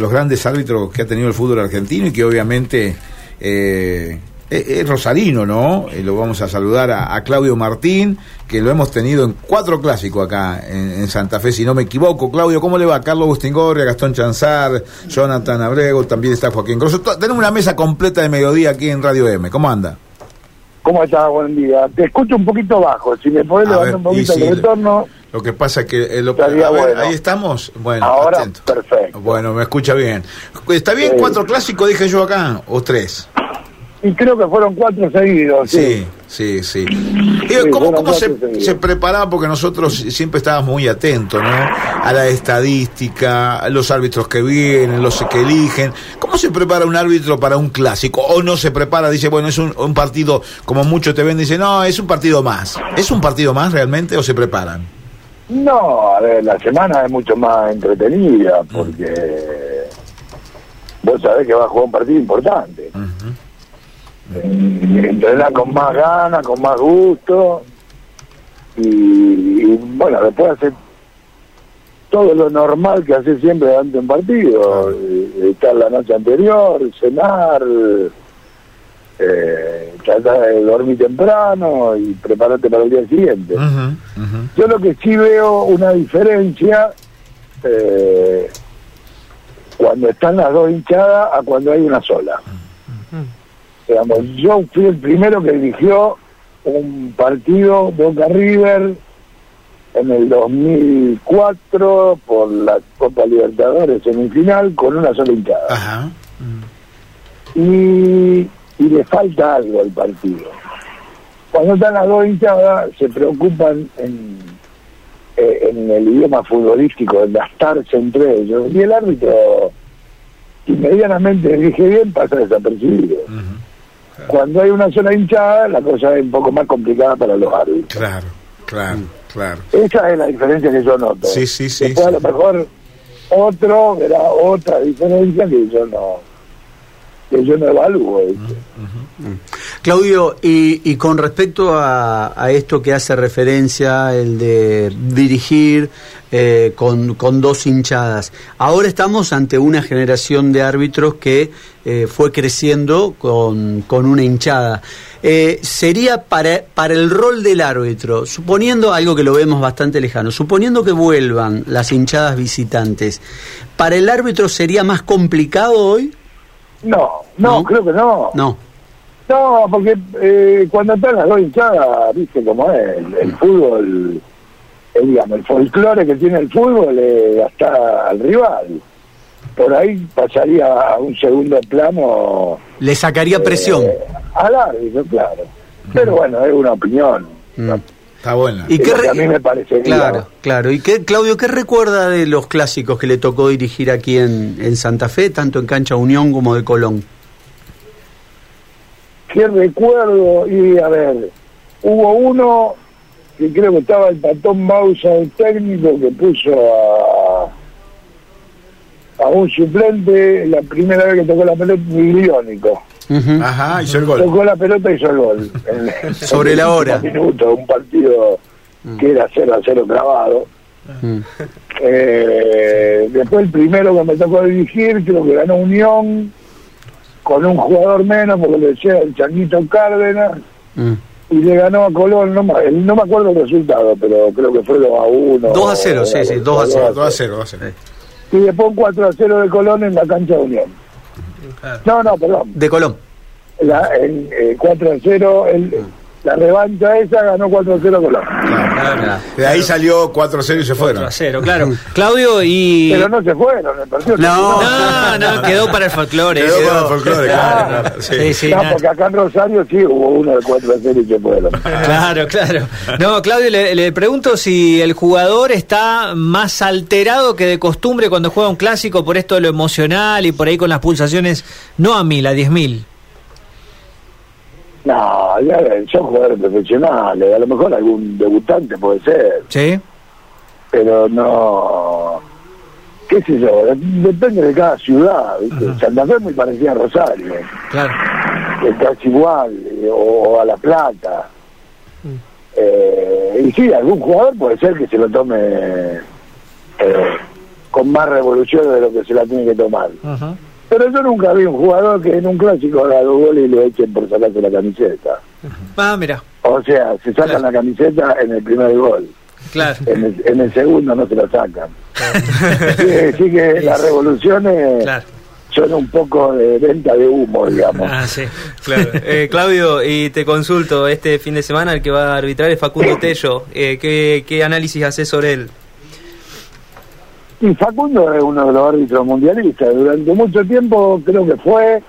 los grandes árbitros que ha tenido el fútbol argentino y que obviamente eh, es, rosarino, ¿no? Eh, lo vamos a saludar a, Claudio Martín, que lo hemos tenido en cuatro clásicos acá en, Santa Fe, si no me equivoco. Claudio, ¿cómo le va? Carlos Bustingorria, Gastón Chanzar, Jonathan Abrego, también está Joaquín Grosso. Tenemos una mesa completa de mediodía aquí en Radio M. ¿Cómo anda? ¿Cómo estás? Buen día. Te escucho un poquito bajo. Si me podés levantar un poquito el retorno. Lo que pasa es que eh, lo, ahí estamos. Bueno, ahora perfecto. Bueno, me escucha bien. ¿Está bien cuatro clásicos dije yo acá o tres? Y creo que fueron cuatro seguidos. Sí, sí, sí. ¿Cómo, se, preparaba? Porque nosotros siempre estábamos muy atentos, ¿no? A la estadística, a los árbitros que vienen, los que eligen. ¿Cómo se prepara un árbitro para un clásico? ¿O no se prepara? Dice, bueno, es un, un partido, como muchos te ven, dice, no, es un partido más. ¿Es un partido más realmente o se preparan? No, a ver, la semana es mucho más entretenida porque vos sabés que va a jugar un partido importante. Uh con más ganas, con más gusto y, bueno, después hace todo lo normal que hace siempre durante un partido, eh, estar la noche anterior, cenar, eh, tratar de dormir temprano y prepararte para el día siguiente. Yo lo que sí veo una diferencia eh, cuando están las dos hinchadas a cuando hay una sola. Digamos, yo fui el primero que dirigió un partido Boca River en el 2004 por la Copa Libertadores semifinal con una sola hinchada. Y y le falta algo al partido. Cuando están las dos hinchadas, se preocupan en, eh, en el idioma futbolístico, en gastarse entre ellos, y el árbitro, si medianamente dirige bien, pasa desapercibido. Cuando hay una sola hinchada, la cosa es un poco más complicada para los árbitros. Claro, claro, claro. Esa es la diferencia que yo noto. Sí, sí, sí. Después a lo mejor otro verá otra diferencia que yo no yo no evalúo. Claudio, y, con respecto a, esto que hace referencia, el de dirigir eh, con, dos hinchadas, ahora estamos ante una generación de árbitros que eh, fue creciendo con, una hinchada. Eh, sería para, para el rol del árbitro, suponiendo algo que lo vemos bastante lejano, suponiendo que vuelvan las hinchadas visitantes, ¿para el árbitro sería más complicado hoy? No, no, creo que no. No. No, porque eh, cuando están las dos hinchadas, viste cómo es, el, fútbol, eh, digamos, el folclore que tiene el fútbol le hasta al rival. Por ahí pasaría a un segundo plano. Le sacaría presión. Eh, al árbitro, claro. Pero bueno, es una opinión. Mm. Está buena. ¿Y qué a mí me parece Claro, claro. ¿Y qué, Claudio, qué recuerda de los clásicos que le tocó dirigir aquí en, en Santa Fe, tanto en Cancha Unión como de Colón? ¿Qué recuerdo? Y a ver, hubo uno que creo que estaba el Patón Bausa, el técnico, que puso a, a un suplente la primera vez que tocó la pelota, miliónico. Ajá, hizo el gol. Tocó la pelota y hizo el gol. Sobre la hora. Minutos, un partido mm. que era 0 a 0 clavado. Mm. Eh, después el primero que me tocó dirigir, creo que ganó Unión, con un jugador menos, porque le decía el Changuito Cárdenas, mm. y le ganó a Colón, no, no me acuerdo el resultado, pero creo que fue 2 a 1. 2 a 0, sí, sí, 2 a 0. 2 a 0, 2 a 0. Y después 4 a 0 de Colón en la cancha de Unión. No, no, perdón. De Colón. La, eh, 4 a 0, el, la revancha esa ganó 4 a 0 Colón. Claro, De ahí salió 4 a 0 y se fueron. 4 a 0, claro. Claudio y. Pero no se fueron, el partido. No, no, no, quedó para el folclore. Quedó, para el folclore, claro. Sí, sí. no, porque acá en Rosario sí hubo uno de 4 a 0 y se fueron. Claro, claro. No, Claudio, le, le pregunto si el jugador está más alterado que de costumbre cuando juega un clásico por esto de lo emocional y por ahí con las pulsaciones, no a mil, a diez mil. No, ya son jugadores profesionales, a lo mejor algún debutante puede ser. Sí. Pero no. ¿Qué sé yo? Depende de cada ciudad, ¿viste? Santa Fe muy parecía a Rosario. Claro. Es casi igual, eh, o, a La Plata. Mm. Eh, y sí, algún jugador puede ser que se lo tome. Eh, con más revoluciones de lo que se la tiene que tomar. Pero yo nunca vi un jugador que en un clásico haga dos goles y lo echen por sacarse la camiseta. Ah, mira. O sea, se sacan la camiseta en el primer gol. Claro. En el, segundo no se la sacan. Así que las revoluciones son un poco de venta de humo, digamos. Ah, sí, claro. Eh, Claudio, y te consulto, este fin de semana el que va a arbitrar es Facundo Tello. Eh, ¿qué, ¿Qué análisis haces sobre él? Y Facundo es uno de los árbitros mundialistas. Durante mucho tiempo creo que fue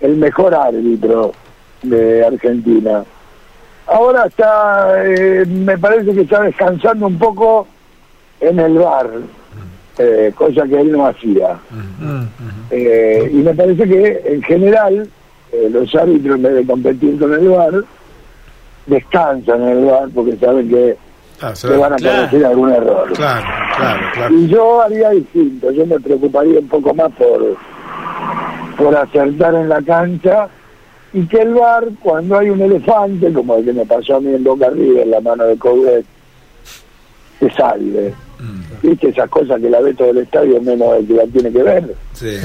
el mejor árbitro de Argentina. Ahora está, eh, me parece que está descansando un poco en el bar, eh, cosa que él no hacía. Eh, y me parece que en general los árbitros en vez de competir con el bar, descansan en el bar porque saben que ah, se van a cometer algún error. Claro, claro, claro. Y yo haría distinto, yo me preocuparía un poco más por, por acertar en la cancha y que el bar, cuando hay un elefante, como el que me pasó a mí en Boca Arriba, en la mano de Coudet, se salve. Mm. ¿Viste? Esas cosas que la ve todo el estadio, menos el que la tiene que ver. Sí.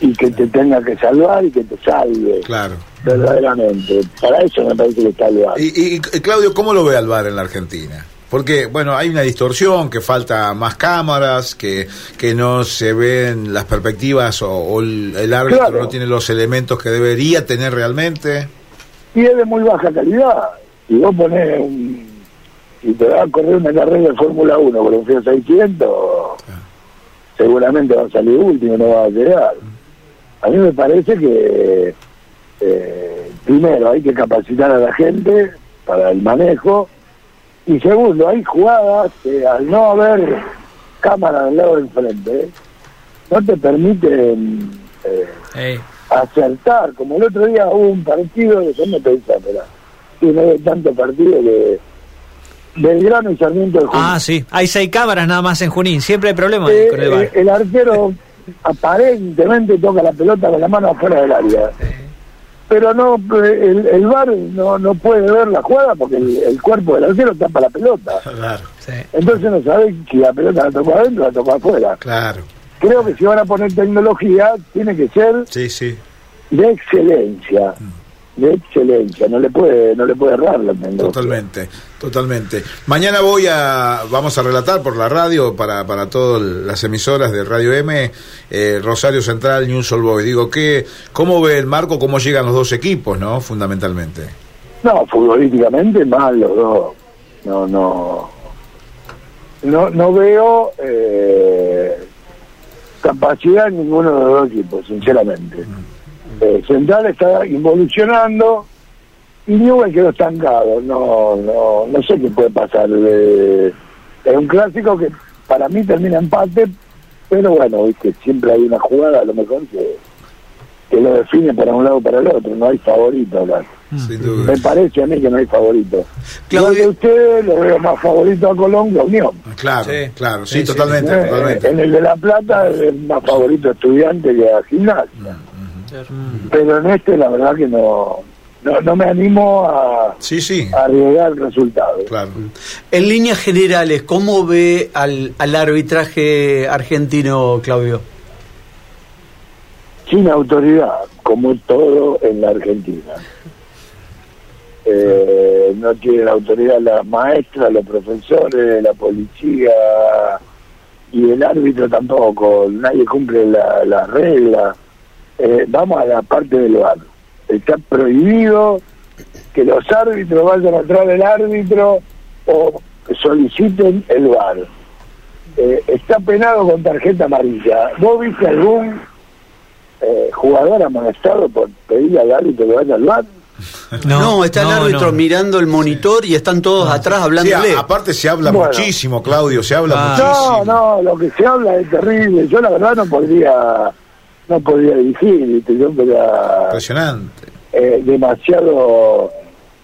Y que te tenga que salvar y que te salve. Claro. Verdaderamente. Para eso me parece que está el bar. Y, y Claudio, ¿cómo lo ve al bar en la Argentina? Porque, bueno, hay una distorsión, que falta más cámaras, que, que no se ven las perspectivas o, el, árbitro no tiene los elementos que debería tener realmente. Y es de muy baja calidad. Si vos ponés un... Si te vas a correr una carrera de Fórmula 1 con un Fiat 600, seguramente va a salir último, no va a llegar. A mí me parece que, eh, primero, hay que capacitar a la gente para el manejo y segundo, hay jugadas que al no haber cámara del lado del frente, no te permiten eh, acertar. Como el otro día hubo un partido, yo me pensaba, pero tiene tanto partido que Belgrano y Sarmiento de Junín. Ah, sí, hay seis cámaras nada más en Junín, siempre hay problemas con el bar. El arquero aparentemente toca la pelota con la mano afuera del área pero no el, el VAR no, no puede ver la jugada porque el, cuerpo del arquero tapa la pelota. Claro, Entonces no sabe si la pelota la tocó adentro o la tocó afuera. Claro. Creo que si van a poner tecnología, tiene que ser sí, sí. de excelencia. Mm de excelencia, no le puede, no le puede errar la Totalmente, totalmente. Mañana voy a, vamos a relatar por la radio para, para todas las emisoras de Radio M, eh, Rosario Central, News All Boy. Digo, ¿qué, ¿cómo ve el marco, cómo llegan los dos equipos, no? Fundamentalmente. No, futbolísticamente mal los dos. No, no. No, no veo eh, capacidad en ninguno de los dos equipos, sinceramente. Mm. Eh, Central está involucionando y Newell quedó estancado. No, no, no sé qué puede pasar. es un clásico que para mí termina empate, pero bueno, viste, siempre hay una jugada a lo mejor que, que lo define para un lado o para el otro. No hay favorito acá. Me parece a mí que no hay favorito. Claro que ustedes lo veo más favorito a Colón que a Unión. Claro, claro, sí, totalmente, totalmente. En el de La Plata es más favorito a Estudiante que a Gimnasia. Mm. Pero en este la verdad que no, no, me animo a, sí, sí. arriesgar el resultado. Claro. En líneas generales, ¿cómo ve al, al arbitraje argentino, Claudio? Sin autoridad, como todo en la Argentina. Eh, no tienen autoridad las maestras, los profesores, la policía y el árbitro tampoco. Nadie cumple las la reglas eh, vamos a la parte del bar. Está prohibido que los árbitros vayan atrás del árbitro o soliciten el bar. Eh, está penado con tarjeta amarilla. ¿Vos viste algún eh, jugador amonestado por pedirle al árbitro que vaya al bar? No, está el árbitro mirando el monitor y están todos atrás hablando. aparte se habla muchísimo, Claudio, se habla ah. muchísimo. No, no, lo que se habla es terrible. Yo la verdad no podría no podía dirigir, yo era impresionante, eh, demasiado,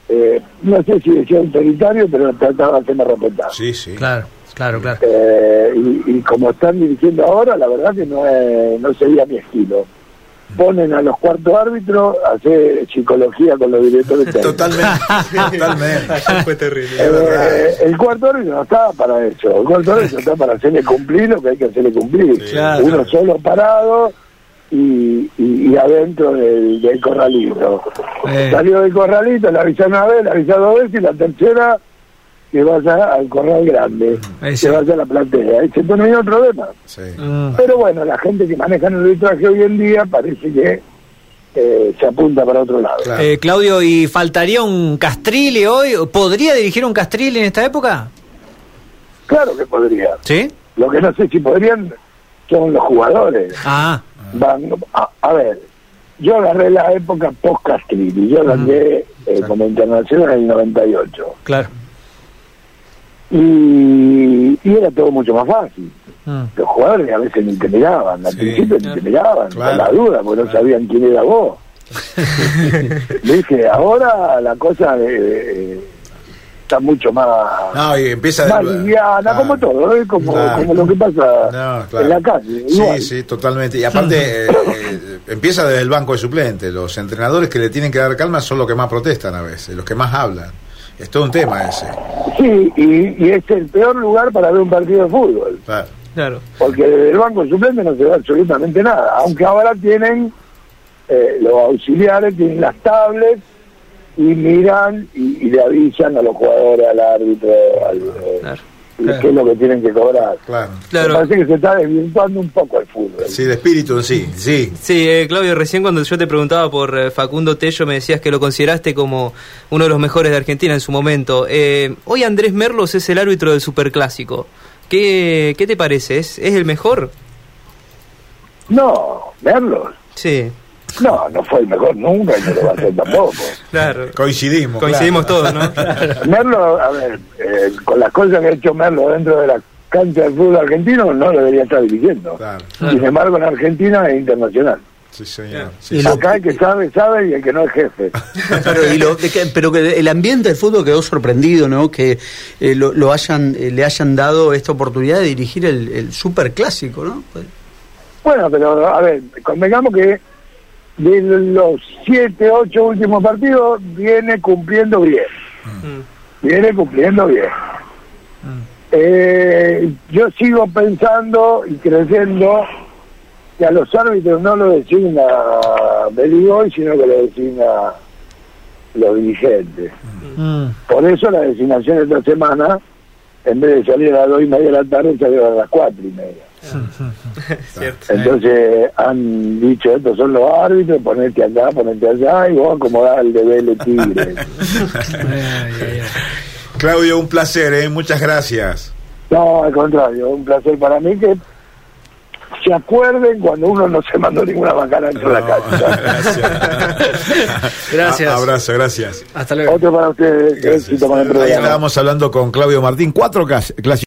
eh, no sé si decía autoritario, pero trataba de hacerme respetar. Sí, sí. Claro, claro, claro. Eh, y, como están dirigiendo ahora, la verdad que no, no sería mi estilo. ponen a los cuartos árbitros a hacer psicología con los directores técnicos. Totalmente, totalmente. Ayer fue terrible. Eh, el cuarto árbitro no está para eso. El cuarto árbitro está para hacerle cumplir lo que hay que hacerle cumplir. Claro. Uno solo parado y, y, y adentro del, del corralito. Eh. Salió del corralito, le avisa una vez, le avisa dos veces y la tercera que vaya al corral grande, Ese. que vaya a la platea. Y se terminó el problema. Sí. Mm. Pero bueno, la gente que maneja el arbitraje hoy en día parece que eh, se apunta para otro lado. Claro. Eh, Claudio, ¿y faltaría un Castrilli hoy? ¿Podría dirigir un Castrilli en esta época? Claro que podría. ¿Sí? Lo que no sé si podrían son los jugadores. Ah, Van, a, a ver, yo agarré la época post-Castrilli, yo gané eh, como internacional en el 98. claro. Y, y era todo mucho más fácil. Mm. Los jugadores a veces ni te miraban, al Sí, principio ni te miraban, claro. con la duda, porque no sabían quién era vos. Dije, ahora la cosa eh, está mucho más, No, y empieza más de- liviana, Claro. como todo, ¿eh? como, Claro. como lo que pasa No, claro. en la calle. igual. Sí, sí, totalmente. Y aparte, eh, eh, empieza desde el banco de suplentes. Los entrenadores que le tienen que dar calma son los que más protestan a veces, los que más hablan. Es todo un tema ese. Sí, y, y es el peor lugar para ver un partido de fútbol, Claro. Claro. porque desde el banco suplente no se ve absolutamente nada, aunque ahora tienen eh, los auxiliares, tienen las tablets y miran y, y le avisan a los jugadores, al árbitro, al, eh, Claro. qué es lo que tienen que cobrar. Claro. Me Claro. parece que se está desvirtuando un poco el fútbol. Sí, de espíritu sí. Sí, eh, Claudio, recién cuando yo te preguntaba por eh, Facundo Tello me decías que lo consideraste como uno de los mejores de Argentina en su momento. Eh, hoy Andrés Merlos es el árbitro del Superclásico. ¿Qué, qué te parece? ¿Es, ¿Es el mejor? No, Merlos. Sí, No, no fue el mejor nunca y no lo va a ser tampoco. claro. Coincidimos. Coincidimos claro. todos, ¿no? Merlo, a ver, eh, con las cosas que ha hecho Merlo dentro de la cancha del fútbol argentino, no debería estar dirigiendo. Claro. Sin embargo, en Argentina es internacional. Sí, señor. Sí, Y sí. lo- Acá el que sabe, sabe y el que no es jefe. Claro, y lo- de que- pero que el ambiente del fútbol quedó sorprendido, ¿no? Que eh, lo, lo hayan, eh, le hayan dado esta oportunidad de dirigir el, el superclásico, ¿no? Pues, Bueno, pero a ver, convengamos que de los siete, ocho últimos partidos viene cumpliendo bien. Mm. Viene cumpliendo bien. Eh, yo sigo pensando y creyendo que a los árbitros no lo designa Beligoy, sino que lo designa los dirigentes. Mm. Por eso la designación de esta semana, en vez de salir a las dos y media de la tarde, salió a las cuatro y media. Cierto. Entonces han dicho, estos son los árbitros, ponete acá, ponete allá, y vos acomodás el de Vélez Tigre. Claudio, un placer, ¿eh? Muchas gracias. No, al contrario, un placer para mí que se acuerden cuando uno no se mandó ninguna bacana dentro de la cancha. gracias. Gracias. A- abrazo, gracias. Hasta luego. Otro para ustedes, Gracias. éxito con el Ahí programa. estábamos hablando con Claudio Martín, cuatro clásicos.